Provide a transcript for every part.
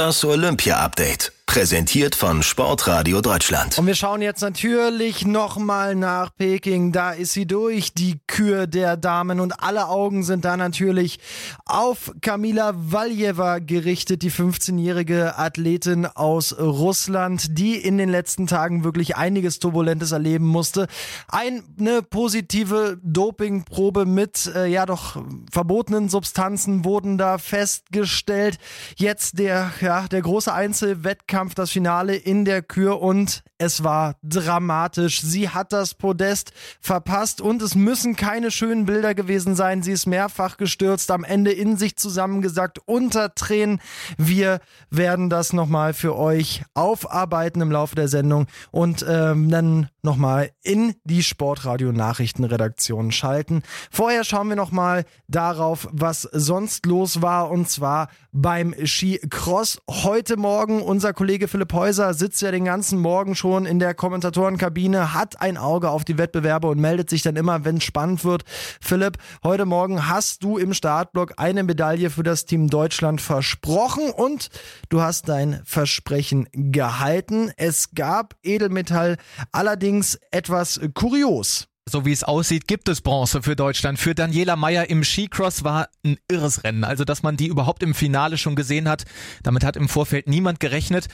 Das Olympia-Update. Präsentiert von Sportradio Deutschland. Und wir schauen jetzt natürlich nochmal nach Peking. Da ist sie durch, die Kür der Damen. Und alle Augen sind da natürlich auf Kamila Valjeva gerichtet, die 15-jährige Athletin aus Russland, die in den letzten Tagen wirklich einiges Turbulentes erleben musste. Eine positive Dopingprobe mit, äh, ja doch, verbotenen Substanzen wurden da festgestellt. Jetzt der, ja, der große Einzelwettkampf Wettkampf, das Finale in der Kür und es war dramatisch. Sie hat das Podest verpasst und es müssen keine schönen Bilder gewesen sein. Sie ist mehrfach gestürzt, am Ende in sich zusammengesackt, unter Tränen. Wir werden das nochmal für euch aufarbeiten im Laufe der Sendung und ähm, dann nochmal in die Sportradio Nachrichtenredaktion schalten. Vorher schauen wir nochmal darauf, was sonst los war und zwar beim Skicross. Heute Morgen unser Kollege Kollege Philipp Häuser sitzt ja den ganzen Morgen schon in der Kommentatorenkabine, hat ein Auge auf die Wettbewerbe und meldet sich dann immer, wenn es spannend wird. Philipp, heute Morgen hast du im Startblock eine Medaille für das Team Deutschland versprochen und du hast dein Versprechen gehalten. Es gab Edelmetall allerdings etwas kurios. So wie es aussieht, gibt es Bronze für Deutschland. Für Daniela Meyer im Skicross war ein irres Rennen. Also, dass man die überhaupt im Finale schon gesehen hat, damit hat im Vorfeld niemand gerechnet.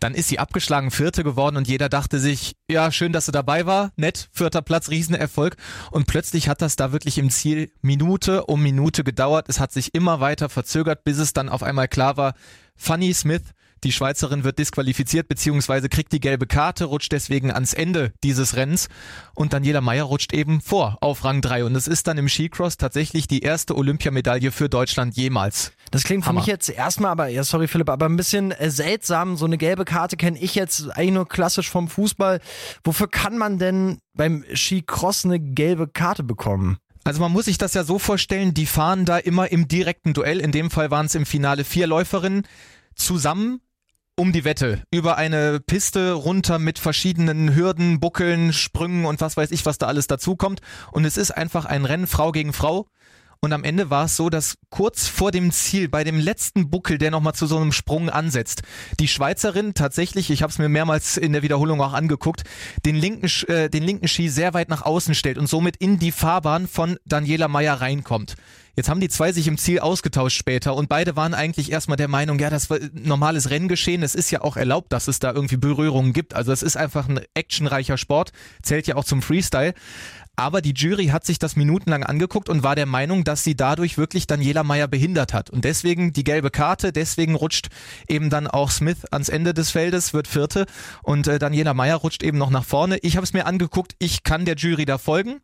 Dann ist sie abgeschlagen Vierte geworden und jeder dachte sich, ja, schön, dass sie dabei war, nett, vierter Platz, Riesenerfolg. Und plötzlich hat das da wirklich im Ziel Minute um Minute gedauert. Es hat sich immer weiter verzögert, bis es dann auf einmal klar war, Fanny Smith die Schweizerin wird disqualifiziert bzw. kriegt die gelbe Karte, rutscht deswegen ans Ende dieses Rennens und Daniela Meyer rutscht eben vor auf Rang 3 und es ist dann im Skicross tatsächlich die erste Olympiamedaille für Deutschland jemals. Das klingt für Hammer. mich jetzt erstmal, aber ja, sorry Philipp, aber ein bisschen äh, seltsam. So eine gelbe Karte kenne ich jetzt eigentlich nur klassisch vom Fußball. Wofür kann man denn beim Skicross eine gelbe Karte bekommen? Also man muss sich das ja so vorstellen, die fahren da immer im direkten Duell. In dem Fall waren es im Finale vier Läuferinnen zusammen um die Wette über eine Piste runter mit verschiedenen Hürden, Buckeln, Sprüngen und was weiß ich, was da alles dazukommt. Und es ist einfach ein Rennen Frau gegen Frau. Und am Ende war es so, dass kurz vor dem Ziel, bei dem letzten Buckel, der nochmal zu so einem Sprung ansetzt, die Schweizerin tatsächlich, ich habe es mir mehrmals in der Wiederholung auch angeguckt, den linken, äh, den linken Ski sehr weit nach außen stellt und somit in die Fahrbahn von Daniela Meyer reinkommt. Jetzt haben die zwei sich im Ziel ausgetauscht später und beide waren eigentlich erstmal der Meinung, ja, das war normales Renngeschehen. Es ist ja auch erlaubt, dass es da irgendwie Berührungen gibt. Also es ist einfach ein actionreicher Sport, zählt ja auch zum Freestyle. Aber die Jury hat sich das minutenlang angeguckt und war der Meinung, dass sie dadurch wirklich Daniela Meyer behindert hat. Und deswegen die gelbe Karte, deswegen rutscht eben dann auch Smith ans Ende des Feldes, wird Vierte und äh, Daniela Meyer rutscht eben noch nach vorne. Ich habe es mir angeguckt, ich kann der Jury da folgen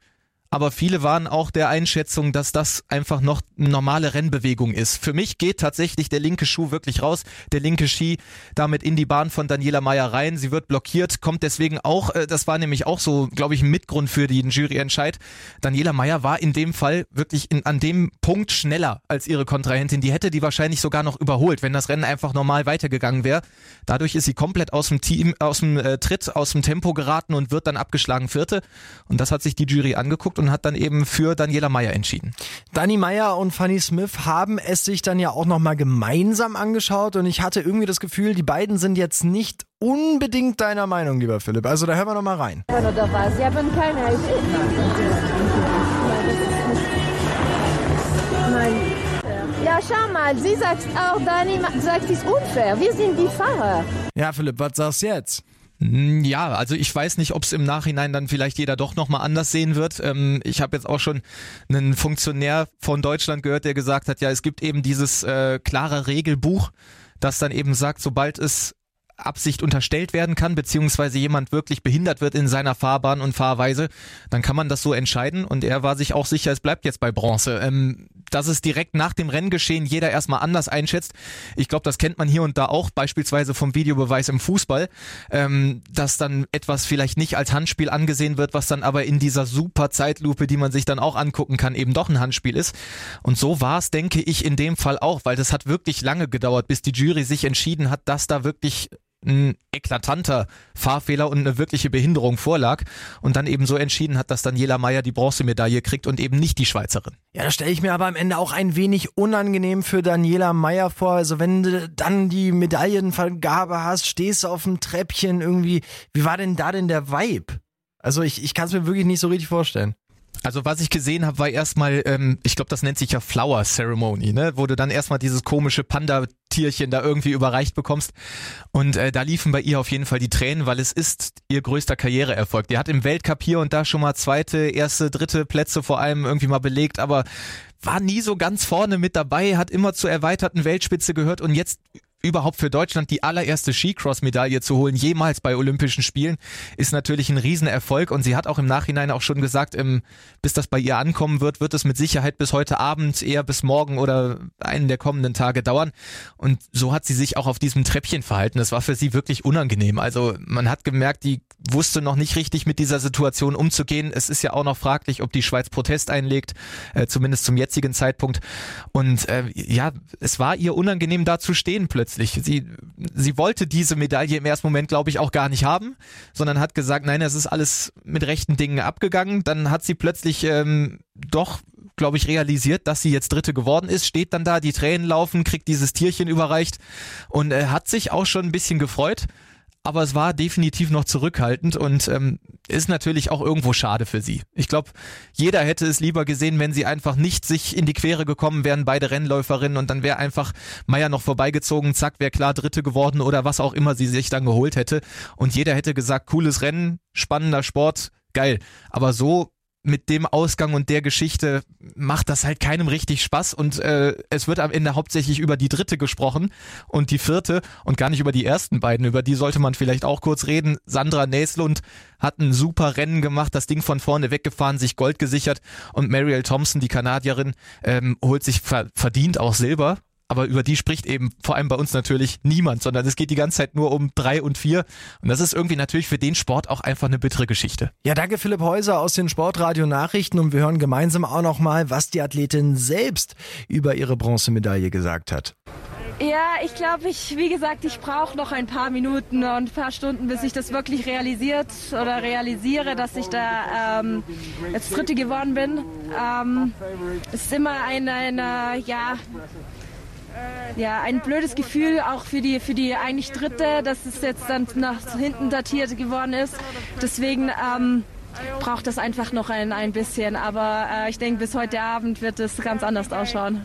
aber viele waren auch der Einschätzung, dass das einfach noch normale Rennbewegung ist. Für mich geht tatsächlich der linke Schuh wirklich raus, der linke Ski damit in die Bahn von Daniela Meyer rein. Sie wird blockiert, kommt deswegen auch, äh, das war nämlich auch so, glaube ich, ein Mitgrund für den Juryentscheid. Daniela Meyer war in dem Fall wirklich in, an dem Punkt schneller als ihre Kontrahentin. Die hätte die wahrscheinlich sogar noch überholt, wenn das Rennen einfach normal weitergegangen wäre. Dadurch ist sie komplett aus dem Team, aus dem äh, Tritt, aus dem Tempo geraten und wird dann abgeschlagen Vierte. Und das hat sich die Jury angeguckt und hat dann eben für Daniela Meyer entschieden. Dani Meyer und Fanny Smith haben es sich dann ja auch nochmal gemeinsam angeschaut und ich hatte irgendwie das Gefühl, die beiden sind jetzt nicht unbedingt deiner Meinung, lieber Philipp. Also da hören wir nochmal rein. Oder was? Sie haben keine Idee. Nein. Ja, schau mal, sie sagt auch, Dani sagt, es ist unfair. Wir sind die Fahrer. Ja, Philipp, was sagst du jetzt? Hm, ja, also ich weiß nicht, ob es im Nachhinein dann vielleicht jeder doch nochmal anders sehen wird. Ähm, ich habe jetzt auch schon einen Funktionär von Deutschland gehört, der gesagt hat, ja, es gibt eben dieses äh, klare Regelbuch, das dann eben sagt, sobald es Absicht unterstellt werden kann, beziehungsweise jemand wirklich behindert wird in seiner Fahrbahn und Fahrweise, dann kann man das so entscheiden und er war sich auch sicher, es bleibt jetzt bei Bronze. Ähm, dass es direkt nach dem Renngeschehen jeder erstmal anders einschätzt. Ich glaube, das kennt man hier und da auch, beispielsweise vom Videobeweis im Fußball, ähm, dass dann etwas vielleicht nicht als Handspiel angesehen wird, was dann aber in dieser super Zeitlupe, die man sich dann auch angucken kann, eben doch ein Handspiel ist. Und so war es, denke ich, in dem Fall auch, weil das hat wirklich lange gedauert, bis die Jury sich entschieden hat, dass da wirklich ein eklatanter Fahrfehler und eine wirkliche Behinderung vorlag und dann eben so entschieden hat, dass Daniela Meyer die Bronzemedaille kriegt und eben nicht die Schweizerin. Ja, da stelle ich mir aber am Ende auch ein wenig unangenehm für Daniela Meyer vor. Also wenn du dann die Medaillenvergabe hast, stehst du auf dem Treppchen irgendwie. Wie war denn da denn der Vibe? Also ich, ich kann es mir wirklich nicht so richtig vorstellen. Also was ich gesehen habe, war erstmal, ähm, ich glaube, das nennt sich ja Flower Ceremony, ne? wo du dann erstmal dieses komische Panda-Tierchen da irgendwie überreicht bekommst. Und äh, da liefen bei ihr auf jeden Fall die Tränen, weil es ist ihr größter Karriereerfolg. Die hat im Weltcup hier und da schon mal zweite, erste, dritte Plätze vor allem irgendwie mal belegt, aber war nie so ganz vorne mit dabei, hat immer zur erweiterten Weltspitze gehört und jetzt überhaupt für Deutschland die allererste Skicross-Medaille zu holen, jemals bei Olympischen Spielen, ist natürlich ein Riesenerfolg. Und sie hat auch im Nachhinein auch schon gesagt, ähm, bis das bei ihr ankommen wird, wird es mit Sicherheit bis heute Abend, eher bis morgen oder einen der kommenden Tage dauern. Und so hat sie sich auch auf diesem Treppchen verhalten. Das war für sie wirklich unangenehm. Also man hat gemerkt, die wusste noch nicht richtig mit dieser Situation umzugehen. Es ist ja auch noch fraglich, ob die Schweiz Protest einlegt, äh, zumindest zum jetzigen Zeitpunkt. Und äh, ja, es war ihr unangenehm da zu stehen plötzlich plötzlich. Sie, sie wollte diese Medaille im ersten Moment, glaube ich, auch gar nicht haben, sondern hat gesagt, nein, es ist alles mit rechten Dingen abgegangen. Dann hat sie plötzlich ähm, doch glaube ich, realisiert, dass sie jetzt Dritte geworden ist, steht dann da, die Tränen laufen, kriegt dieses Tierchen überreicht und äh, hat sich auch schon ein bisschen gefreut aber es war definitiv noch zurückhaltend und ähm, ist natürlich auch irgendwo schade für sie. Ich glaube, jeder hätte es lieber gesehen, wenn sie einfach nicht sich in die Quere gekommen wären, beide Rennläuferinnen und dann wäre einfach Meier noch vorbeigezogen, zack, wäre klar Dritte geworden oder was auch immer sie sich dann geholt hätte und jeder hätte gesagt, cooles Rennen, spannender Sport, geil. Aber so mit dem Ausgang und der Geschichte macht das halt keinem richtig Spaß und äh, es wird am Ende hauptsächlich über die dritte gesprochen und die vierte und gar nicht über die ersten beiden. Über die sollte man vielleicht auch kurz reden. Sandra Näslund hat ein super Rennen gemacht, das Ding von vorne weggefahren, sich Gold gesichert und Marielle Thompson, die Kanadierin, ähm, holt sich verdient auch Silber aber über die spricht eben vor allem bei uns natürlich niemand, sondern es geht die ganze Zeit nur um drei und vier. Und das ist irgendwie natürlich für den Sport auch einfach eine bittere Geschichte. Ja, danke Philipp Häuser aus den Sportradio Nachrichten und wir hören gemeinsam auch nochmal, was die Athletin selbst über ihre Bronzemedaille gesagt hat. Ja, ich glaube, ich, wie gesagt, ich brauche noch ein paar Minuten und ein paar Stunden, bis ich das wirklich realisiert oder realisiere, dass ich da ähm, jetzt Dritte geworden bin. Ähm, es ist immer eine, eine ja, ja, ein blödes Gefühl auch für die, für die eigentlich Dritte, dass es jetzt dann nach hinten datiert geworden ist. Deswegen ähm, braucht das einfach noch ein, ein bisschen. Aber äh, ich denke, bis heute Abend wird es ganz anders ausschauen.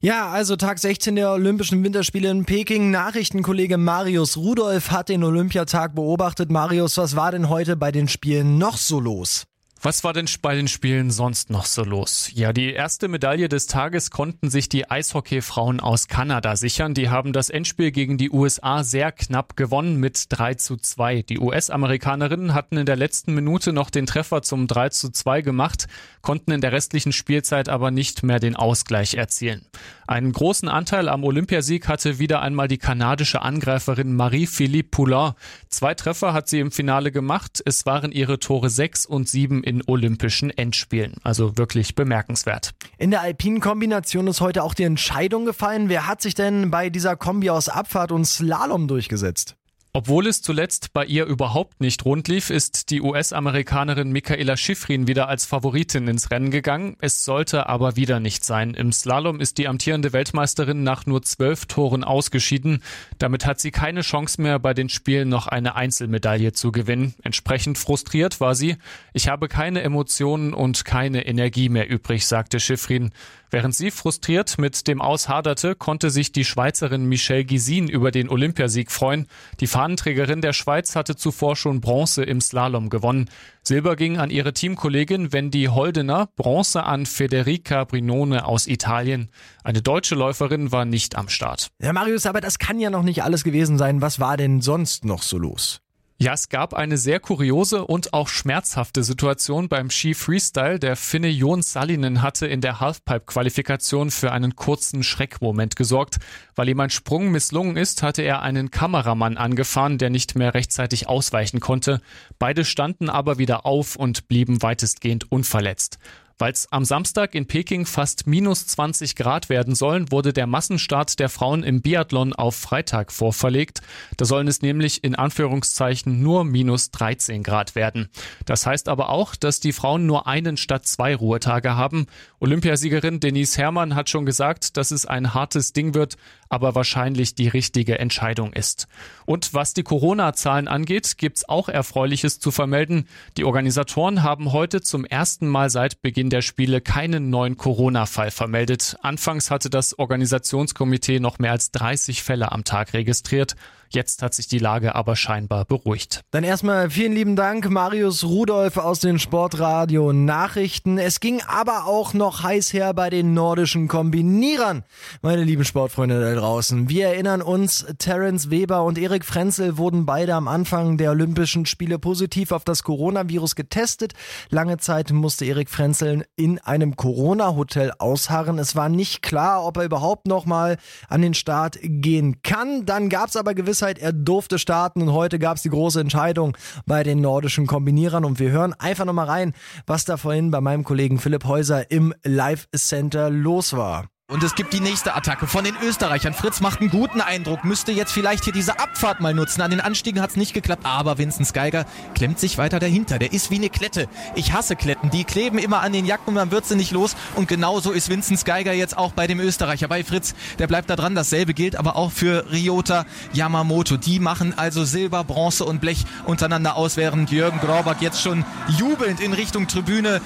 Ja, also Tag 16 der Olympischen Winterspiele in Peking. Nachrichtenkollege Marius Rudolph hat den Olympiatag beobachtet. Marius, was war denn heute bei den Spielen noch so los? Was war denn bei den Spielen sonst noch so los? Ja, die erste Medaille des Tages konnten sich die Eishockeyfrauen aus Kanada sichern. Die haben das Endspiel gegen die USA sehr knapp gewonnen mit 3 zu 2. Die US-Amerikanerinnen hatten in der letzten Minute noch den Treffer zum 3 zu 2 gemacht, konnten in der restlichen Spielzeit aber nicht mehr den Ausgleich erzielen. Einen großen Anteil am Olympiasieg hatte wieder einmal die kanadische Angreiferin Marie-Philippe Poulain. Zwei Treffer hat sie im Finale gemacht. Es waren ihre Tore 6 und 7 in olympischen Endspielen. Also wirklich bemerkenswert. In der alpinen Kombination ist heute auch die Entscheidung gefallen. Wer hat sich denn bei dieser Kombi aus Abfahrt und Slalom durchgesetzt? Obwohl es zuletzt bei ihr überhaupt nicht rund lief, ist die US-Amerikanerin Michaela Schifrin wieder als Favoritin ins Rennen gegangen. Es sollte aber wieder nicht sein. Im Slalom ist die amtierende Weltmeisterin nach nur zwölf Toren ausgeschieden. Damit hat sie keine Chance mehr, bei den Spielen noch eine Einzelmedaille zu gewinnen. Entsprechend frustriert war sie. Ich habe keine Emotionen und keine Energie mehr übrig, sagte Schifrin. Während sie frustriert mit dem Aus haderte, konnte sich die Schweizerin Michelle Gisin über den Olympiasieg freuen. Die Fahnenträgerin der Schweiz hatte zuvor schon Bronze im Slalom gewonnen. Silber ging an ihre Teamkollegin Wendy Holdener, Bronze an Federica Brinone aus Italien. Eine deutsche Läuferin war nicht am Start. Ja, Marius, aber das kann ja noch nicht alles gewesen sein. Was war denn sonst noch so los? Ja, es gab eine sehr kuriose und auch schmerzhafte Situation beim Ski Freestyle. Der Finne Jon Sallinen hatte in der Halfpipe-Qualifikation für einen kurzen Schreckmoment gesorgt. Weil ihm ein Sprung misslungen ist, hatte er einen Kameramann angefahren, der nicht mehr rechtzeitig ausweichen konnte. Beide standen aber wieder auf und blieben weitestgehend unverletzt. Weil es am Samstag in Peking fast minus 20 Grad werden sollen, wurde der Massenstart der Frauen im Biathlon auf Freitag vorverlegt. Da sollen es nämlich in Anführungszeichen nur minus 13 Grad werden. Das heißt aber auch, dass die Frauen nur einen statt zwei Ruhetage haben. Olympiasiegerin Denise Herrmann hat schon gesagt, dass es ein hartes Ding wird, aber wahrscheinlich die richtige Entscheidung ist. Und was die Corona-Zahlen angeht, gibt's auch Erfreuliches zu vermelden. Die Organisatoren haben heute zum ersten Mal seit Beginn der Spiele keinen neuen Corona-Fall vermeldet. Anfangs hatte das Organisationskomitee noch mehr als 30 Fälle am Tag registriert. Jetzt hat sich die Lage aber scheinbar beruhigt. Dann erstmal vielen lieben Dank, Marius Rudolf aus den Sportradio Nachrichten. Es ging aber auch noch heiß her bei den nordischen Kombinierern. Meine lieben Sportfreunde da draußen. Wir erinnern uns, Terence Weber und Erik Frenzel wurden beide am Anfang der Olympischen Spiele positiv auf das Coronavirus getestet. Lange Zeit musste Erik Frenzel in einem Corona-Hotel ausharren. Es war nicht klar, ob er überhaupt noch mal an den Start gehen kann. Dann gab es aber gewisse Gewissheit, er durfte starten und heute gab es die große Entscheidung bei den nordischen Kombinierern und wir hören einfach nochmal rein, was da vorhin bei meinem Kollegen Philipp Häuser im Live Center los war. Und es gibt die nächste Attacke von den Österreichern. Fritz macht einen guten Eindruck, müsste jetzt vielleicht hier diese Abfahrt mal nutzen. An den Anstiegen hat es nicht geklappt, aber Vincent Geiger klemmt sich weiter dahinter. Der ist wie eine Klette. Ich hasse Kletten. Die kleben immer an den Jacken und man wird sie nicht los. Und genauso ist Vincent Geiger jetzt auch bei dem Österreicher. Bei Fritz, der bleibt da dran. Dasselbe gilt aber auch für Ryota Yamamoto. Die machen also Silber, Bronze und Blech untereinander aus, während Jürgen Graubach jetzt schon jubelnd in Richtung Tribüne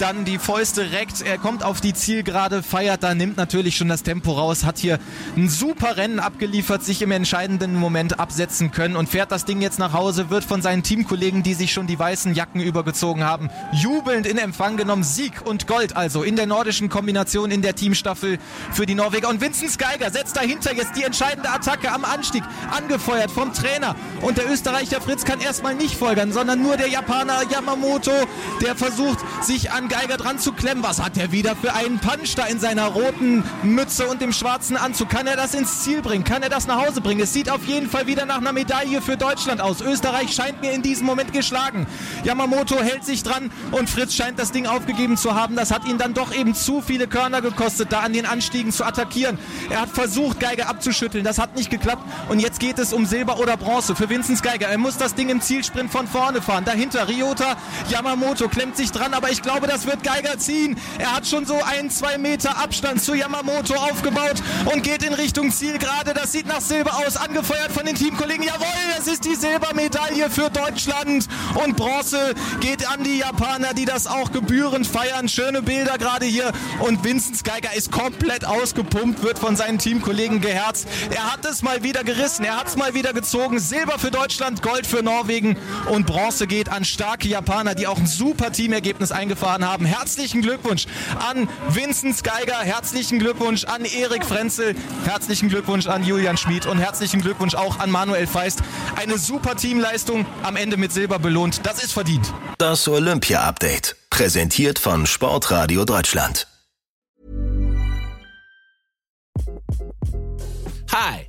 dann die Fäuste reckt. Er kommt auf die Zielgerade, feiert da, nimmt natürlich schon das Tempo raus, hat hier ein super Rennen abgeliefert, sich im entscheidenden Moment absetzen können und fährt das Ding jetzt nach Hause, wird von seinen Teamkollegen, die sich schon die weißen Jacken übergezogen haben, jubelnd in Empfang genommen. Sieg und Gold also in der nordischen Kombination in der Teamstaffel für die Norweger. Und Vincent Geiger setzt dahinter jetzt die entscheidende Attacke am Anstieg, angefeuert vom Trainer. Und der Österreicher Fritz kann erstmal nicht folgern, sondern nur der Japaner Yamamoto, der versucht, sich an Geiger dran zu klemmen. Was hat er wieder für einen Punch da in seiner roten Mütze und dem schwarzen Anzug? Kann er das ins Ziel bringen? Kann er das nach Hause bringen? Es sieht auf jeden Fall wieder nach einer Medaille für Deutschland aus. Österreich scheint mir in diesem Moment geschlagen. Yamamoto hält sich dran und Fritz scheint das Ding aufgegeben zu haben. Das hat ihn dann doch eben zu viele Körner gekostet, da an den Anstiegen zu attackieren. Er hat versucht, Geiger abzuschütteln. Das hat nicht geklappt. Und jetzt geht es um Silber oder Bronze für Vinzenz Geiger. Er muss das Ding im Zielsprint von vorne fahren. Dahinter Ryota Yamamoto klemmt sich dran, aber ich glaube, das das wird Geiger ziehen. Er hat schon so ein, zwei Meter Abstand zu Yamamoto aufgebaut und geht in Richtung Ziel gerade. Das sieht nach Silber aus, angefeuert von den Teamkollegen. Jawohl, das ist die Silbermedaille für Deutschland. Und Bronze geht an die Japaner, die das auch gebührend feiern. Schöne Bilder gerade hier. Und Vincent Geiger ist komplett ausgepumpt, wird von seinen Teamkollegen geherzt. Er hat es mal wieder gerissen, er hat es mal wieder gezogen. Silber für Deutschland, Gold für Norwegen und Bronze geht an starke Japaner, die auch ein super Teamergebnis eingefahren haben haben. Herzlichen Glückwunsch an Vincent Geiger, herzlichen Glückwunsch an Erik Frenzel, herzlichen Glückwunsch an Julian Schmid und herzlichen Glückwunsch auch an Manuel Feist. Eine super Teamleistung, am Ende mit Silber belohnt. Das ist verdient. Das Olympia-Update, präsentiert von Sportradio Deutschland. Hi,